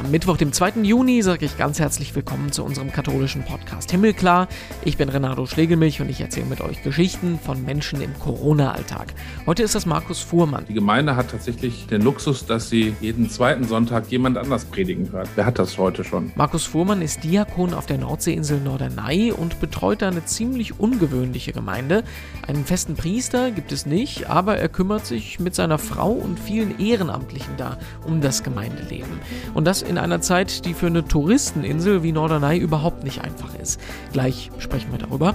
am Mittwoch, dem 2. Juni, sage ich ganz herzlich willkommen zu unserem katholischen Podcast Himmelklar. Ich bin Renato Schlegelmilch und ich erzähle mit euch Geschichten von Menschen im Corona-Alltag. Heute ist das Markus Fuhrmann. Die Gemeinde hat tatsächlich den Luxus, dass sie jeden zweiten Sonntag jemand anders predigen hört. Wer hat das heute schon? Markus Fuhrmann ist Diakon auf der Nordseeinsel Norderney und betreut da eine ziemlich ungewöhnliche Gemeinde. Einen festen Priester gibt es nicht, aber er kümmert sich mit seiner Frau und vielen Ehrenamtlichen da um das Gemeindeleben. Und das in einer Zeit, die für eine Touristeninsel wie Norderney überhaupt nicht einfach ist. Gleich sprechen wir darüber.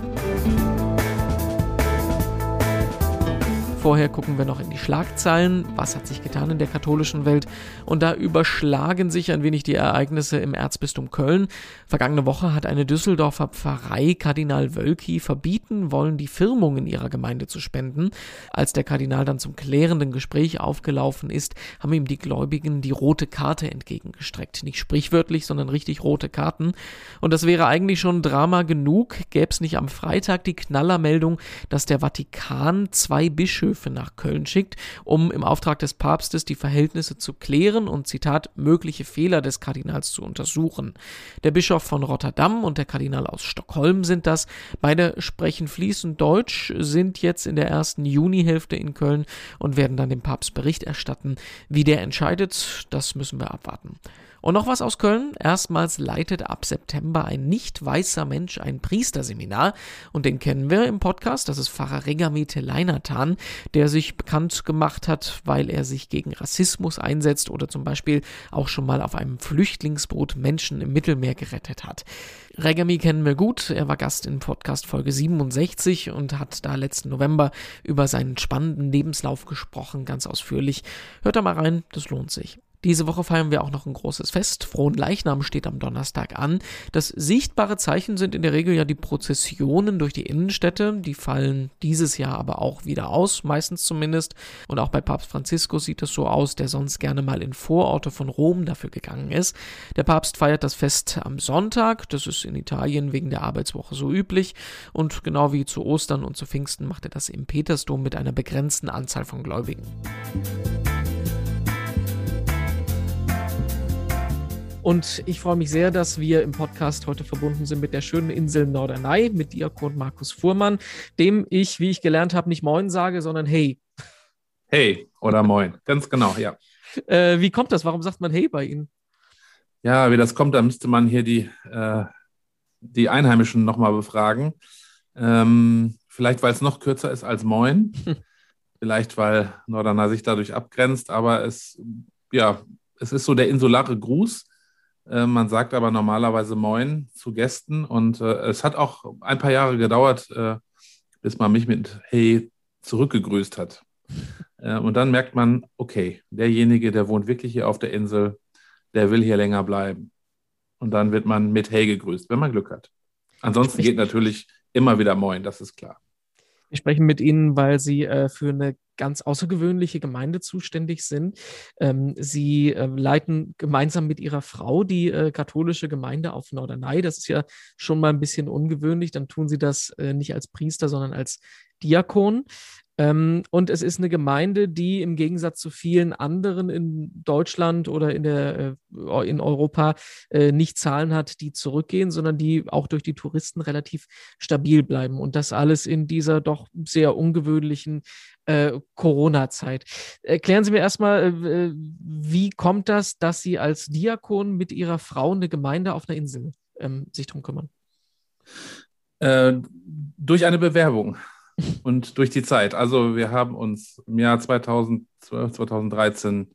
Vorher gucken wir noch in die Schlagzeilen. Was hat sich getan in der katholischen Welt? Und da überschlagen sich ein wenig die Ereignisse im Erzbistum Köln. Vergangene Woche hat eine Düsseldorfer Pfarrei Kardinal Wölki verbieten wollen, die Firmung in ihrer Gemeinde zu spenden. Als der Kardinal dann zum klärenden Gespräch aufgelaufen ist, haben ihm die Gläubigen die rote Karte entgegengestreckt. Nicht sprichwörtlich, sondern richtig rote Karten. Und das wäre eigentlich schon Drama genug, gäbe es nicht am Freitag die Knallermeldung, dass der Vatikan zwei Bischöfe Bischöfe nach Köln schickt, um im Auftrag des Papstes die Verhältnisse zu klären und Zitat mögliche Fehler des Kardinals zu untersuchen. Der Bischof von Rotterdam und der Kardinal aus Stockholm sind das. Beide sprechen fließend Deutsch, sind jetzt in der ersten Junihälfte in Köln und werden dann dem Papst Bericht erstatten. Wie der entscheidet, das müssen wir abwarten. Und noch was aus Köln. Erstmals leitet ab September ein nicht weißer Mensch ein Priesterseminar. Und den kennen wir im Podcast. Das ist Pfarrer Regamete Leinatan, der sich bekannt gemacht hat, weil er sich gegen Rassismus einsetzt oder zum Beispiel auch schon mal auf einem Flüchtlingsboot Menschen im Mittelmeer gerettet hat. Regami kennen wir gut. Er war Gast in Podcast Folge 67 und hat da letzten November über seinen spannenden Lebenslauf gesprochen, ganz ausführlich. Hört da mal rein, das lohnt sich. Diese Woche feiern wir auch noch ein großes Fest. Frohen Leichnam steht am Donnerstag an. Das sichtbare Zeichen sind in der Regel ja die Prozessionen durch die Innenstädte. Die fallen dieses Jahr aber auch wieder aus, meistens zumindest. Und auch bei Papst Franziskus sieht es so aus, der sonst gerne mal in Vororte von Rom dafür gegangen ist. Der Papst feiert das Fest am Sonntag. Das ist in Italien wegen der Arbeitswoche so üblich. Und genau wie zu Ostern und zu Pfingsten macht er das im Petersdom mit einer begrenzten Anzahl von Gläubigen. Und ich freue mich sehr, dass wir im Podcast heute verbunden sind mit der schönen Insel Norderney, mit Diakon Markus Fuhrmann, dem ich, wie ich gelernt habe, nicht Moin sage, sondern Hey. Hey oder Moin, ganz genau, ja. Äh, wie kommt das? Warum sagt man Hey bei Ihnen? Ja, wie das kommt, da müsste man hier die, äh, die Einheimischen nochmal befragen. Ähm, vielleicht, weil es noch kürzer ist als Moin. Hm. Vielleicht, weil Norderney sich dadurch abgrenzt, aber es, ja, es ist so der insulare Gruß. Äh, man sagt aber normalerweise Moin zu Gästen und äh, es hat auch ein paar Jahre gedauert, äh, bis man mich mit Hey zurückgegrüßt hat. Äh, und dann merkt man, okay, derjenige, der wohnt wirklich hier auf der Insel, der will hier länger bleiben. Und dann wird man mit Hey gegrüßt, wenn man Glück hat. Ansonsten geht natürlich immer wieder Moin, das ist klar. Wir sprechen mit Ihnen, weil Sie äh, für eine ganz außergewöhnliche Gemeinde zuständig sind. Ähm, sie äh, leiten gemeinsam mit ihrer Frau die äh, katholische Gemeinde auf Norderney. Das ist ja schon mal ein bisschen ungewöhnlich. Dann tun sie das äh, nicht als Priester, sondern als Diakon. Ähm, und es ist eine Gemeinde, die im Gegensatz zu vielen anderen in Deutschland oder in, der, äh, in Europa äh, nicht Zahlen hat, die zurückgehen, sondern die auch durch die Touristen relativ stabil bleiben. Und das alles in dieser doch sehr ungewöhnlichen äh, Corona-Zeit. Erklären Sie mir erstmal, äh, wie kommt das, dass Sie als Diakon mit Ihrer Frau eine Gemeinde auf einer Insel ähm, sich drum kümmern? Äh, durch eine Bewerbung und durch die Zeit. Also wir haben uns im Jahr 2012, 2013,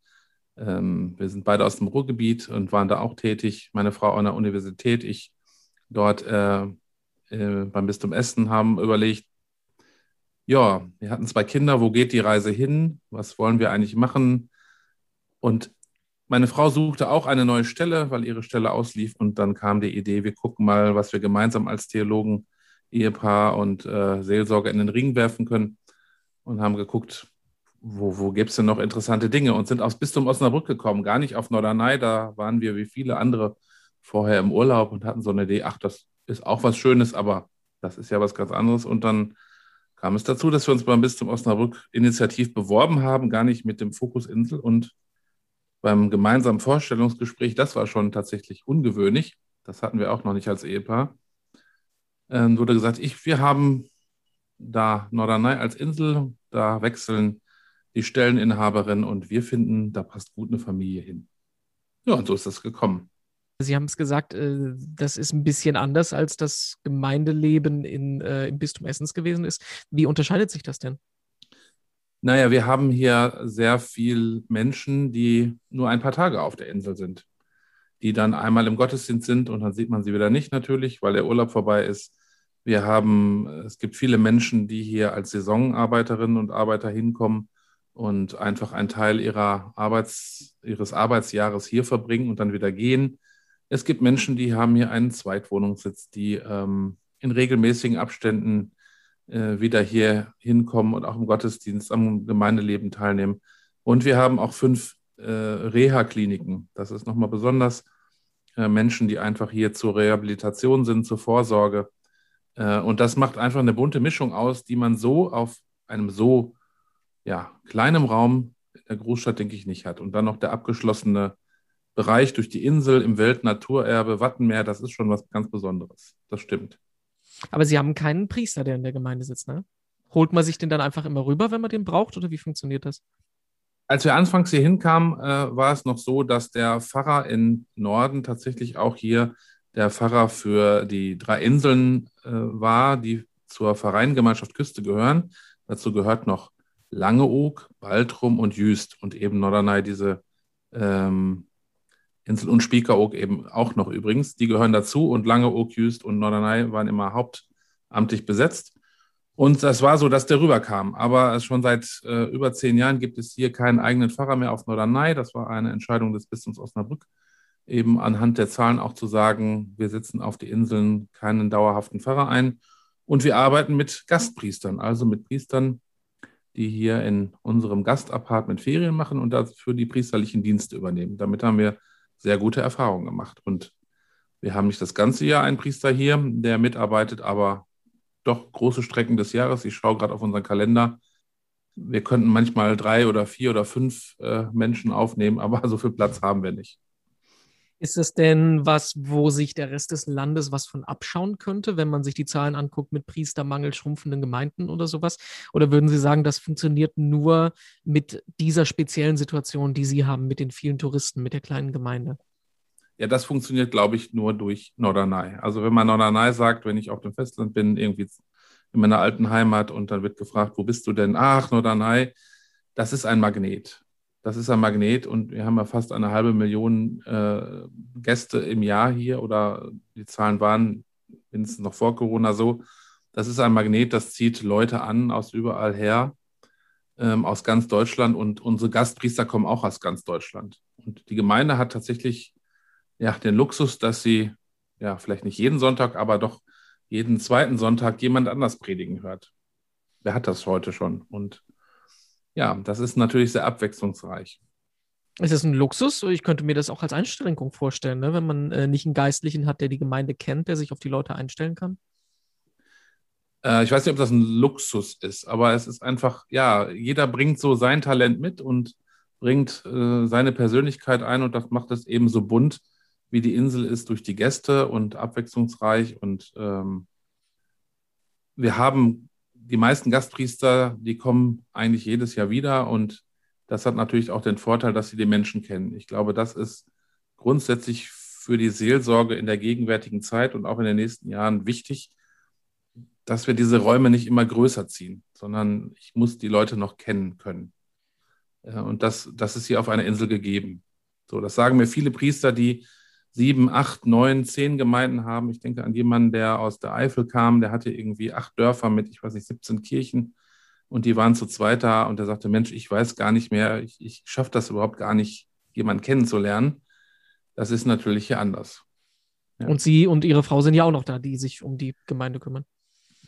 ähm, wir sind beide aus dem Ruhrgebiet und waren da auch tätig. Meine Frau an der Universität, ich dort äh, äh, beim Bistum Essen haben überlegt, ja, wir hatten zwei Kinder, wo geht die Reise hin? Was wollen wir eigentlich machen? Und meine Frau suchte auch eine neue Stelle, weil ihre Stelle auslief. Und dann kam die Idee, wir gucken mal, was wir gemeinsam als Theologen Ehepaar und äh, Seelsorger in den Ring werfen können und haben geguckt, wo, wo gibt es denn noch interessante Dinge und sind aufs Bistum Osnabrück gekommen, gar nicht auf Norderney, da waren wir wie viele andere vorher im Urlaub und hatten so eine Idee, ach, das ist auch was Schönes, aber das ist ja was ganz anderes und dann kam es dazu, dass wir uns beim Bistum Osnabrück initiativ beworben haben, gar nicht mit dem Fokus Insel und beim gemeinsamen Vorstellungsgespräch, das war schon tatsächlich ungewöhnlich. Das hatten wir auch noch nicht als Ehepaar. Ähm, wurde gesagt, ich, wir haben da Norderney als Insel, da wechseln die Stelleninhaberin und wir finden, da passt gut eine Familie hin. Ja, und so ist das gekommen. Sie haben es gesagt, äh, das ist ein bisschen anders, als das Gemeindeleben in, äh, im Bistum Essens gewesen ist. Wie unterscheidet sich das denn? Naja, wir haben hier sehr viel Menschen, die nur ein paar Tage auf der Insel sind, die dann einmal im Gottesdienst sind und dann sieht man sie wieder nicht natürlich, weil der Urlaub vorbei ist. Wir haben, es gibt viele Menschen, die hier als Saisonarbeiterinnen und Arbeiter hinkommen und einfach einen Teil ihrer Arbeits, ihres Arbeitsjahres hier verbringen und dann wieder gehen. Es gibt Menschen, die haben hier einen Zweitwohnungssitz, die ähm, in regelmäßigen Abständen äh, wieder hier hinkommen und auch im Gottesdienst, am Gemeindeleben teilnehmen. Und wir haben auch fünf äh, Reha-Kliniken. Das ist nochmal besonders äh, Menschen, die einfach hier zur Rehabilitation sind, zur Vorsorge. Äh, und das macht einfach eine bunte Mischung aus, die man so auf einem so ja, kleinem Raum in der Großstadt, denke ich, nicht hat. Und dann noch der abgeschlossene Bereich durch die Insel im Weltnaturerbe Wattenmeer, das ist schon was ganz Besonderes. Das stimmt. Aber Sie haben keinen Priester, der in der Gemeinde sitzt, ne? Holt man sich den dann einfach immer rüber, wenn man den braucht, oder wie funktioniert das? Als wir anfangs hier hinkamen, äh, war es noch so, dass der Pfarrer in Norden tatsächlich auch hier der Pfarrer für die drei Inseln äh, war, die zur Vereingemeinschaft Küste gehören. Dazu gehört noch Langeoog, Baltrum und Jüst und eben Norderney, diese ähm, Insel und Spiekeroog eben auch noch übrigens. Die gehören dazu und Langeoog, Jüst und Norderney waren immer hauptamtlich besetzt. Und das war so, dass der rüberkam. Aber schon seit äh, über zehn Jahren gibt es hier keinen eigenen Pfarrer mehr auf Norderney. Das war eine Entscheidung des Bistums Osnabrück, eben anhand der Zahlen auch zu sagen, wir setzen auf die Inseln keinen dauerhaften Pfarrer ein. Und wir arbeiten mit Gastpriestern, also mit Priestern, die hier in unserem Gastapartment Ferien machen und dafür die priesterlichen Dienste übernehmen. Damit haben wir sehr gute Erfahrungen gemacht. Und wir haben nicht das ganze Jahr einen Priester hier, der mitarbeitet, aber doch große Strecken des Jahres. Ich schaue gerade auf unseren Kalender. Wir könnten manchmal drei oder vier oder fünf äh, Menschen aufnehmen, aber so viel Platz haben wir nicht. Ist es denn was, wo sich der Rest des Landes was von abschauen könnte, wenn man sich die Zahlen anguckt mit Priestermangel, schrumpfenden Gemeinden oder sowas? Oder würden Sie sagen, das funktioniert nur mit dieser speziellen Situation, die Sie haben, mit den vielen Touristen, mit der kleinen Gemeinde? Ja, das funktioniert, glaube ich, nur durch Norderney. Also wenn man Norderney sagt, wenn ich auf dem Festland bin, irgendwie in meiner alten Heimat und dann wird gefragt, wo bist du denn? Ach, Norderney, das ist ein Magnet. Das ist ein Magnet und wir haben ja fast eine halbe Million äh, Gäste im Jahr hier oder die Zahlen waren mindestens noch vor Corona so. Das ist ein Magnet, das zieht Leute an aus überall her, ähm, aus ganz Deutschland und unsere Gastpriester kommen auch aus ganz Deutschland. Und die Gemeinde hat tatsächlich ja, den Luxus, dass sie ja vielleicht nicht jeden Sonntag, aber doch jeden zweiten Sonntag jemand anders predigen hört. Wer hat das heute schon? Und ja, das ist natürlich sehr abwechslungsreich. Ist das ein Luxus? Ich könnte mir das auch als Einschränkung vorstellen, ne? wenn man äh, nicht einen Geistlichen hat, der die Gemeinde kennt, der sich auf die Leute einstellen kann. Äh, ich weiß nicht, ob das ein Luxus ist, aber es ist einfach, ja, jeder bringt so sein Talent mit und bringt äh, seine Persönlichkeit ein und das macht es eben so bunt, wie die Insel ist durch die Gäste und abwechslungsreich. Und ähm, wir haben die meisten Gastpriester, die kommen eigentlich jedes Jahr wieder und das hat natürlich auch den Vorteil, dass sie die Menschen kennen. Ich glaube, das ist grundsätzlich für die Seelsorge in der gegenwärtigen Zeit und auch in den nächsten Jahren wichtig, dass wir diese Räume nicht immer größer ziehen, sondern ich muss die Leute noch kennen können. Und das, das ist hier auf einer Insel gegeben. So, das sagen mir viele Priester, die sieben, acht, neun, zehn Gemeinden haben. Ich denke an jemanden, der aus der Eifel kam, der hatte irgendwie acht Dörfer mit, ich weiß nicht, 17 Kirchen und die waren zu zweit da und der sagte, Mensch, ich weiß gar nicht mehr, ich, ich schaffe das überhaupt gar nicht, jemanden kennenzulernen. Das ist natürlich hier anders. Ja. Und Sie und Ihre Frau sind ja auch noch da, die sich um die Gemeinde kümmern.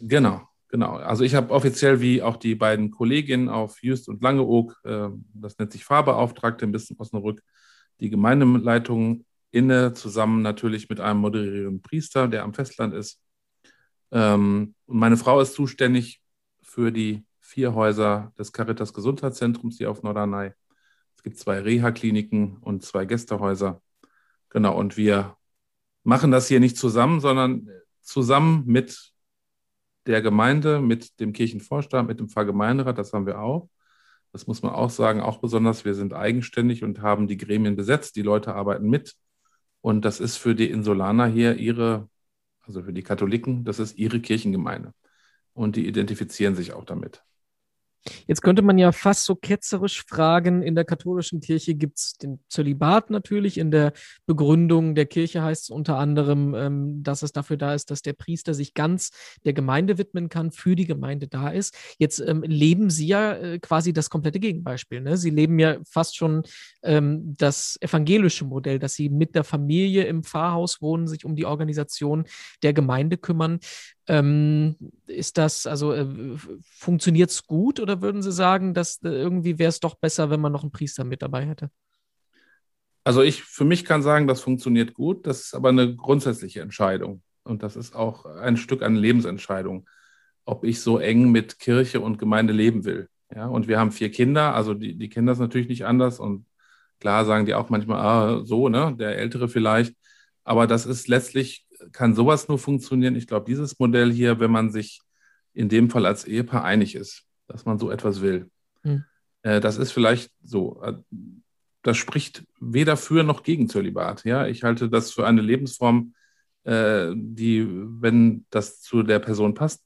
Genau, genau. Also ich habe offiziell wie auch die beiden Kolleginnen auf Just und Langeoog, äh, das nennt sich Fahrbeauftragte ein bisschen Osnabrück, die Gemeindeleitung inne, zusammen natürlich mit einem moderierenden Priester, der am Festland ist. Ähm, und meine Frau ist zuständig für die vier Häuser des Caritas Gesundheitszentrums hier auf Norderney, Es gibt zwei Reha-Kliniken und zwei Gästehäuser. Genau, und wir machen das hier nicht zusammen, sondern zusammen mit der Gemeinde, mit dem Kirchenvorstand, mit dem Pfarrgemeinderat, das haben wir auch. Das muss man auch sagen, auch besonders, wir sind eigenständig und haben die Gremien besetzt, die Leute arbeiten mit. Und das ist für die Insulaner hier ihre, also für die Katholiken, das ist ihre Kirchengemeinde. Und die identifizieren sich auch damit. Jetzt könnte man ja fast so ketzerisch fragen, in der katholischen Kirche gibt es den Zölibat natürlich. In der Begründung der Kirche heißt es unter anderem, ähm, dass es dafür da ist, dass der Priester sich ganz der Gemeinde widmen kann, für die Gemeinde da ist. Jetzt ähm, leben Sie ja äh, quasi das komplette Gegenbeispiel. Ne? Sie leben ja fast schon ähm, das evangelische Modell, dass Sie mit der Familie im Pfarrhaus wohnen, sich um die Organisation der Gemeinde kümmern. Ähm, ist das, also äh, funktioniert es gut oder würden Sie sagen, dass äh, irgendwie wäre es doch besser, wenn man noch einen Priester mit dabei hätte? Also ich für mich kann sagen, das funktioniert gut. Das ist aber eine grundsätzliche Entscheidung. Und das ist auch ein Stück an Lebensentscheidung, ob ich so eng mit Kirche und Gemeinde leben will. Ja, und wir haben vier Kinder, also die, die kennen das natürlich nicht anders. Und klar sagen die auch manchmal, ah, so, ne, der Ältere vielleicht. Aber das ist letztlich kann sowas nur funktionieren. Ich glaube, dieses Modell hier, wenn man sich in dem Fall als Ehepaar einig ist, dass man so etwas will, hm. äh, das ist vielleicht so. Äh, das spricht weder für noch gegen Zölibat. Ja, ich halte das für eine Lebensform, äh, die, wenn das zu der Person passt,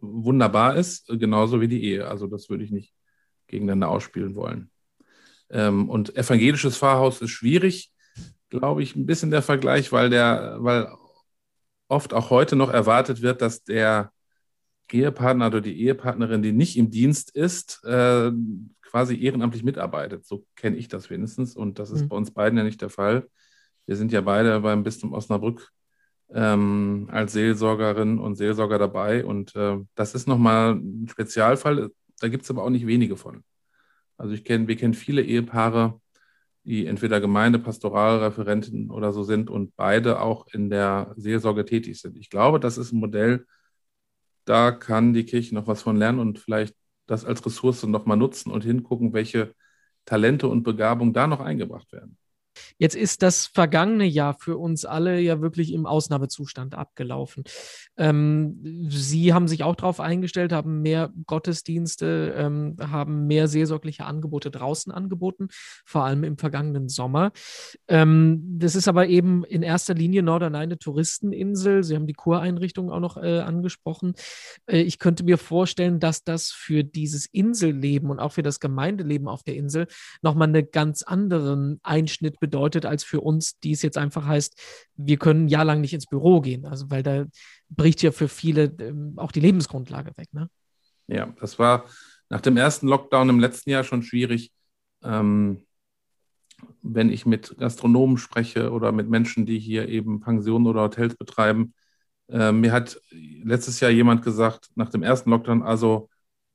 wunderbar ist, genauso wie die Ehe. Also das würde ich nicht gegeneinander ausspielen wollen. Ähm, und evangelisches Pfarrhaus ist schwierig, glaube ich, ein bisschen der Vergleich, weil der, weil oft auch heute noch erwartet wird, dass der Ehepartner oder die Ehepartnerin, die nicht im Dienst ist, äh, quasi ehrenamtlich mitarbeitet. So kenne ich das wenigstens. Und das ist mhm. bei uns beiden ja nicht der Fall. Wir sind ja beide beim Bistum Osnabrück ähm, als Seelsorgerin und Seelsorger dabei. Und äh, das ist nochmal ein Spezialfall. Da gibt es aber auch nicht wenige von. Also ich kenne, wir kennen viele Ehepaare, die entweder Gemeindepastoralreferenten oder so sind und beide auch in der Seelsorge tätig sind. Ich glaube, das ist ein Modell, da kann die Kirche noch was von lernen und vielleicht das als Ressource nochmal nutzen und hingucken, welche Talente und Begabungen da noch eingebracht werden. Jetzt ist das vergangene Jahr für uns alle ja wirklich im Ausnahmezustand abgelaufen. Ähm, Sie haben sich auch darauf eingestellt, haben mehr Gottesdienste, ähm, haben mehr seelsorgliche Angebote draußen angeboten, vor allem im vergangenen Sommer. Ähm, das ist aber eben in erster Linie Norderney eine Touristeninsel. Sie haben die Kureinrichtung auch noch äh, angesprochen. Äh, ich könnte mir vorstellen, dass das für dieses Inselleben und auch für das Gemeindeleben auf der Insel nochmal einen ganz anderen Einschnitt bedeutet, als für uns, die es jetzt einfach heißt, wir können ein Jahr lang nicht ins Büro gehen. Also, weil da bricht ja für viele ähm, auch die Lebensgrundlage weg. Ne? Ja, das war nach dem ersten Lockdown im letzten Jahr schon schwierig. Ähm, wenn ich mit Gastronomen spreche oder mit Menschen, die hier eben Pensionen oder Hotels betreiben. Äh, mir hat letztes Jahr jemand gesagt, nach dem ersten Lockdown, also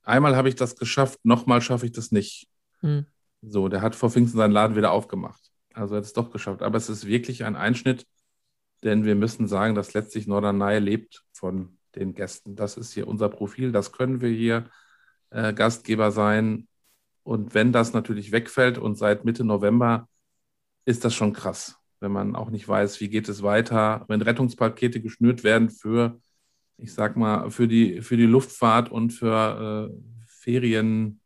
einmal habe ich das geschafft, nochmal schaffe ich das nicht. Hm. So, der hat vor Pfingsten seinen Laden wieder aufgemacht. Also hat es doch geschafft. Aber es ist wirklich ein Einschnitt, denn wir müssen sagen, dass letztlich Norderney lebt von den Gästen. Das ist hier unser Profil, das können wir hier äh, Gastgeber sein. Und wenn das natürlich wegfällt und seit Mitte November ist das schon krass, wenn man auch nicht weiß, wie geht es weiter, wenn Rettungspakete geschnürt werden für, ich sag mal, für die, für die Luftfahrt und für äh, Ferien,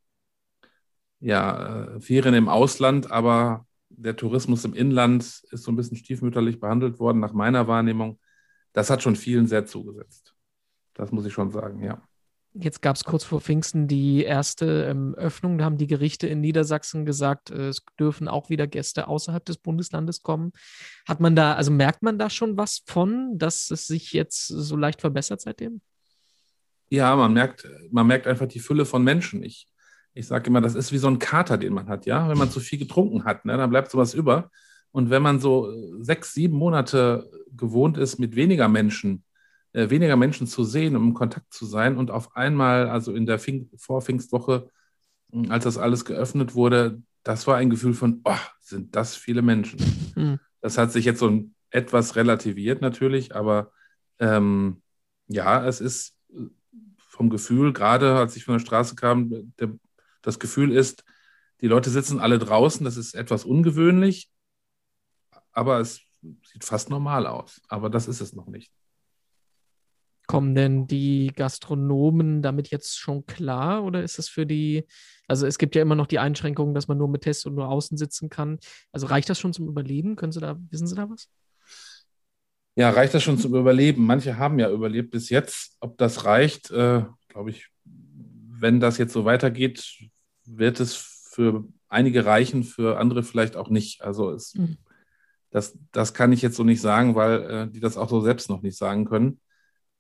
ja, äh, Ferien im Ausland, aber der Tourismus im Inland ist so ein bisschen stiefmütterlich behandelt worden, nach meiner Wahrnehmung. Das hat schon vielen sehr zugesetzt. Das muss ich schon sagen, ja. Jetzt gab es kurz vor Pfingsten die erste ähm, Öffnung. Da haben die Gerichte in Niedersachsen gesagt, äh, es dürfen auch wieder Gäste außerhalb des Bundeslandes kommen. Hat man da, also merkt man da schon was von, dass es sich jetzt so leicht verbessert seitdem? Ja, man merkt, man merkt einfach die Fülle von Menschen. Ich ich sage immer, das ist wie so ein Kater, den man hat, ja. Wenn man zu viel getrunken hat, ne, dann bleibt sowas über. Und wenn man so sechs, sieben Monate gewohnt ist, mit weniger Menschen, äh, weniger Menschen zu sehen, um im Kontakt zu sein und auf einmal, also in der Fing Vorpfingstwoche, hm, als das alles geöffnet wurde, das war ein Gefühl von, oh, sind das viele Menschen. Mhm. Das hat sich jetzt so etwas relativiert natürlich, aber ähm, ja, es ist vom Gefühl, gerade als ich von der Straße kam, der das Gefühl ist, Die Leute sitzen alle draußen, das ist etwas ungewöhnlich, aber es sieht fast normal aus. Aber das ist es noch nicht. Kommen denn die Gastronomen damit jetzt schon klar oder ist es für die, also es gibt ja immer noch die Einschränkung, dass man nur mit Tests und nur außen sitzen kann. Also reicht das schon zum Überleben? Können Sie da, wissen Sie da was? Ja, reicht das schon zum Überleben? Manche haben ja überlebt bis jetzt. Ob das reicht, äh, glaube ich, wenn das jetzt so weitergeht, wird es für einige reichen, für andere vielleicht auch nicht. Also es, mhm. das, das kann ich jetzt so nicht sagen, weil äh, die das auch so selbst noch nicht sagen können.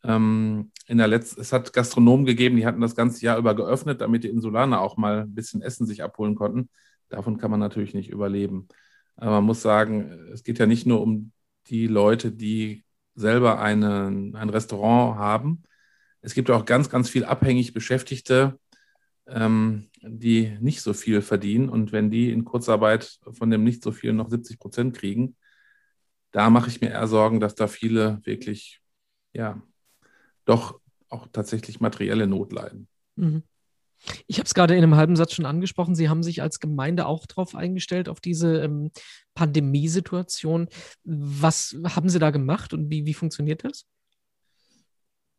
Ähm, in der letzten, es hat Gastronomen gegeben, die hatten das ganze Jahr über geöffnet, damit die Insulaner auch mal ein bisschen Essen sich abholen konnten. Davon kann man natürlich nicht überleben. Aber man muss sagen, es geht ja nicht nur um die Leute, die selber einen, ein Restaurant haben. Es gibt auch ganz, ganz viel abhängig Beschäftigte, ähm, die nicht so viel verdienen. Und wenn die in Kurzarbeit von dem nicht so viel noch 70 Prozent kriegen, da mache ich mir eher Sorgen, dass da viele wirklich, ja, doch auch tatsächlich materielle Not leiden. Mhm. Ich habe es gerade in einem halben Satz schon angesprochen. Sie haben sich als Gemeinde auch darauf eingestellt, auf diese ähm, Pandemiesituation. Was haben Sie da gemacht und wie, wie funktioniert das?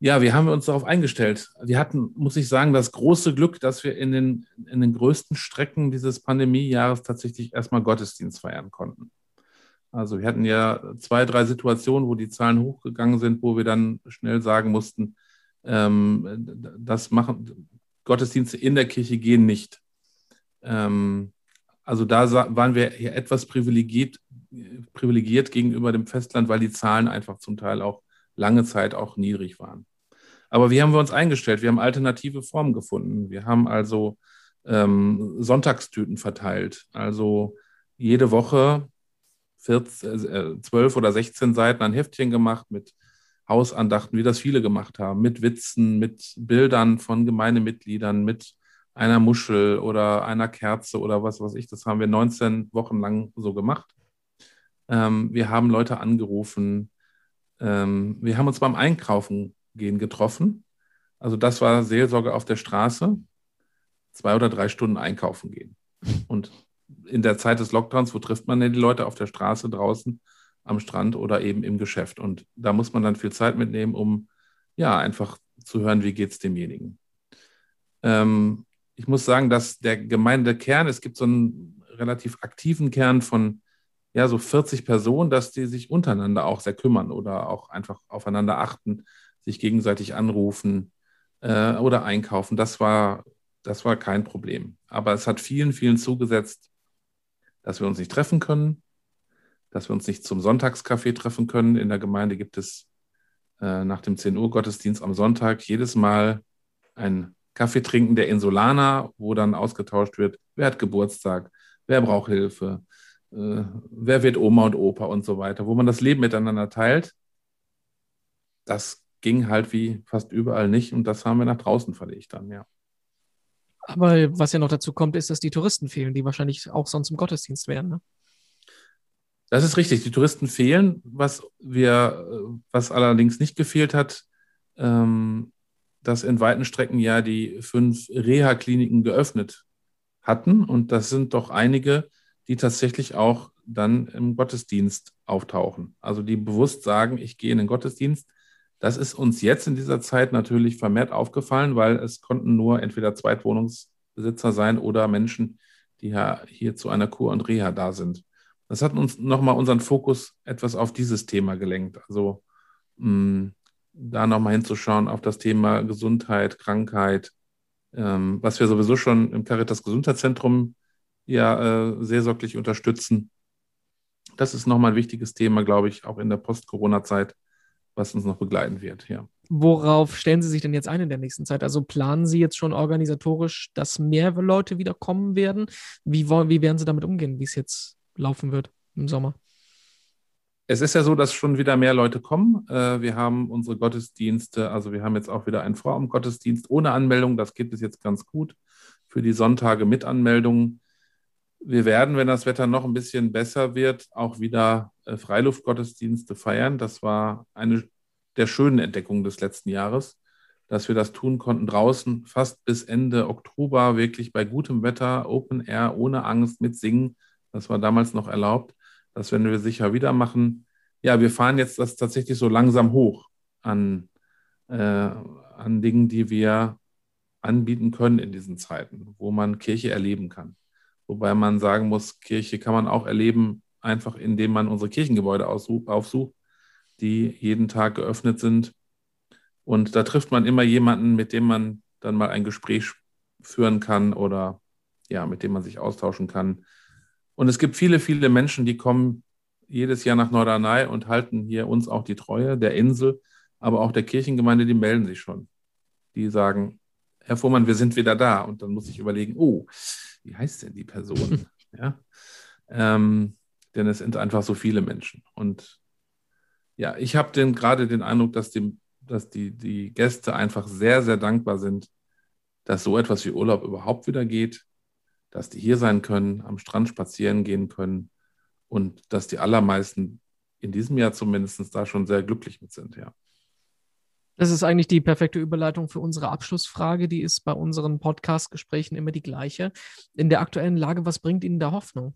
Ja, wir haben uns darauf eingestellt. Wir hatten, muss ich sagen, das große Glück, dass wir in den, in den größten Strecken dieses Pandemiejahres tatsächlich erstmal Gottesdienst feiern konnten. Also wir hatten ja zwei, drei Situationen, wo die Zahlen hochgegangen sind, wo wir dann schnell sagen mussten, ähm, das machen, Gottesdienste in der Kirche gehen nicht. Ähm, also da waren wir hier etwas privilegiert, privilegiert gegenüber dem Festland, weil die Zahlen einfach zum Teil auch lange Zeit auch niedrig waren. Aber wie haben wir uns eingestellt? Wir haben alternative Formen gefunden. Wir haben also ähm, Sonntagstüten verteilt. Also jede Woche 14, äh, 12 oder 16 Seiten ein Heftchen gemacht mit Hausandachten, wie das viele gemacht haben, mit Witzen, mit Bildern von Gemeindemitgliedern, mit einer Muschel oder einer Kerze oder was weiß ich. Das haben wir 19 Wochen lang so gemacht. Ähm, wir haben Leute angerufen. Ähm, wir haben uns beim Einkaufen gehen getroffen. Also das war Seelsorge auf der Straße. Zwei oder drei Stunden einkaufen gehen. Und in der Zeit des Lockdowns, wo trifft man denn die Leute auf der Straße draußen? am Strand oder eben im Geschäft. Und da muss man dann viel Zeit mitnehmen, um ja einfach zu hören, wie geht es demjenigen. Ähm, ich muss sagen, dass der Gemeindekern, es gibt so einen relativ aktiven Kern von ja so 40 Personen, dass die sich untereinander auch sehr kümmern oder auch einfach aufeinander achten, sich gegenseitig anrufen äh, oder einkaufen. Das war, das war kein Problem. Aber es hat vielen, vielen zugesetzt, dass wir uns nicht treffen können, dass wir uns nicht zum Sonntagskaffee treffen können. In der Gemeinde gibt es äh, nach dem 10 Uhr Gottesdienst am Sonntag jedes Mal ein Kaffee trinken der Insulaner, wo dann ausgetauscht wird, wer hat Geburtstag, wer braucht Hilfe, äh, wer wird Oma und Opa und so weiter, wo man das Leben miteinander teilt. Das ging halt wie fast überall nicht und das haben wir nach draußen verlegt dann, ja. Aber was ja noch dazu kommt, ist, dass die Touristen fehlen, die wahrscheinlich auch sonst im Gottesdienst wären. Ne? Das ist richtig. Die Touristen fehlen. Was wir, was allerdings nicht gefehlt hat, ähm, dass in weiten Strecken ja die fünf Reha-Kliniken geöffnet hatten. Und das sind doch einige, die tatsächlich auch dann im Gottesdienst auftauchen. Also die bewusst sagen, ich gehe in den Gottesdienst. Das ist uns jetzt in dieser Zeit natürlich vermehrt aufgefallen, weil es konnten nur entweder Zweitwohnungsbesitzer sein oder Menschen, die ja hier zu einer Kur und Reha da sind. Das hat uns nochmal unseren Fokus etwas auf dieses Thema gelenkt. Also mh, mm, da nochmal hinzuschauen auf das Thema Gesundheit, Krankheit, ähm, was wir sowieso schon im Caritas Gesundheitszentrum ja äh, seelsorglich unterstützen. Das ist nochmal ein wichtiges Thema, glaube ich, auch in der Post-Corona-Zeit, was uns noch begleiten wird. Ja. Worauf stellen Sie sich denn jetzt ein in der nächsten Zeit? Also planen Sie jetzt schon organisatorisch, dass mehr Leute wieder kommen werden? Wie, wie werden Sie damit umgehen, wie es jetzt laufen wird im Sommer? Es ist ja so, dass schon wieder mehr Leute kommen. Äh, wir haben unsere Gottesdienste, also wir haben jetzt auch wieder einen Vorabendgottesdienst ohne Anmeldung. Das geht bis jetzt ganz gut. Für die Sonntage mit Anmeldung. Wir werden, wenn das Wetter noch ein bisschen besser wird, auch wieder äh, Freiluftgottesdienste feiern. Das war eine der schönen Entdeckungen des letzten Jahres, dass wir das tun konnten draußen fast bis Ende Oktober, wirklich bei gutem Wetter, Open Air, ohne Angst, mit Singen. Das war damals noch erlaubt. Das werden wir sicher wieder machen. Ja, wir fahren jetzt das tatsächlich so langsam hoch an, äh, an Dingen, die wir anbieten können in diesen Zeiten, wo man Kirche erleben kann. Wobei man sagen muss, Kirche kann man auch erleben, einfach indem man unsere Kirchengebäude aufsucht, die jeden Tag geöffnet sind. Und da trifft man immer jemanden, mit dem man dann mal ein Gespräch führen kann oder ja, mit dem man sich austauschen kann. Und es gibt viele, viele Menschen, die kommen jedes Jahr nach Norderney und halten hier uns auch die Treue, der Insel, aber auch der Kirchengemeinde, die melden sich schon. Die sagen, Herr Fuhrmann, wir sind wieder da. Und dann muss ich überlegen, oh, wie heißt denn die Person? ja? Ähm, denn es sind einfach so viele Menschen. Und ja, ich habe gerade den Eindruck, dass, die, dass die, die Gäste einfach sehr, sehr dankbar sind, dass so etwas wie Urlaub überhaupt wieder geht, dass die hier sein können, am Strand spazieren gehen können und dass die allermeisten in diesem Jahr zumindest da schon sehr glücklich mit sind, ja. Das ist eigentlich die perfekte Überleitung für unsere Abschlussfrage. Die ist bei unseren Podcast-Gesprächen immer die gleiche. In der aktuellen Lage, was bringt Ihnen da Hoffnung?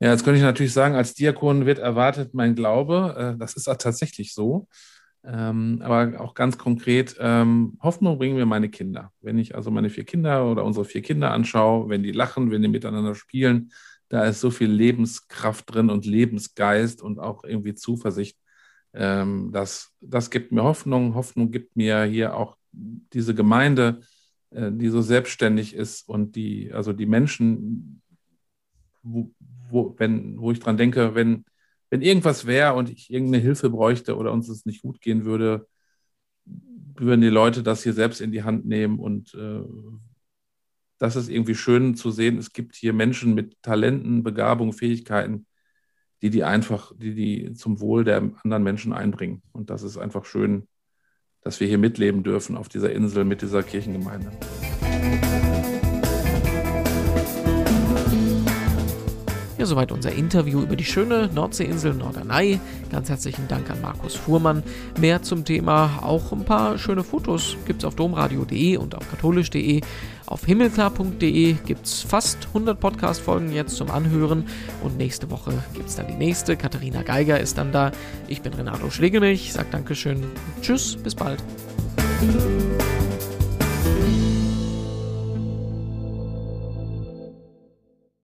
Ja, jetzt könnte ich natürlich sagen, als Diakon wird erwartet mein Glaube. Äh, das ist auch tatsächlich so. Ähm, aber auch ganz konkret, ähm, Hoffnung bringen mir meine Kinder. Wenn ich also meine vier Kinder oder unsere vier Kinder anschaue, wenn die lachen, wenn die miteinander spielen, da ist so viel Lebenskraft drin und Lebensgeist und auch irgendwie Zuversicht. Ähm, das, das gibt mir Hoffnung. Hoffnung gibt mir hier auch diese Gemeinde, äh, die so selbstständig ist und die, also die Menschen, wo, wo, wenn, wo ich dran denke, wenn, wenn irgendwas wäre und ich irgendeine Hilfe bräuchte oder uns es nicht gut gehen würde, würden die Leute das hier selbst in die Hand nehmen und äh, das ist irgendwie schön zu sehen. Es gibt hier Menschen mit Talenten, Begabungen, Fähigkeiten, die die einfach, die die zum Wohl der anderen Menschen einbringen. Und das ist einfach schön, dass wir hier mitleben dürfen auf dieser Insel mit dieser Kirchengemeinde. Ja, soweit unser Interview über die schöne Nordseeinsel Norderney. Ganz herzlichen Dank an Markus Fuhrmann. Mehr zum Thema, auch ein paar schöne Fotos gibt es auf domradio.de und auf katholisch.de. Auf himmelklar.de gibt es fast 100 Podcast-Folgen jetzt zum Anhören und nächste Woche gibt es dann die nächste. Katharina Geiger ist dann da. Ich bin Renato Schlegelmilch, sage Dankeschön, Tschüss, bis bald.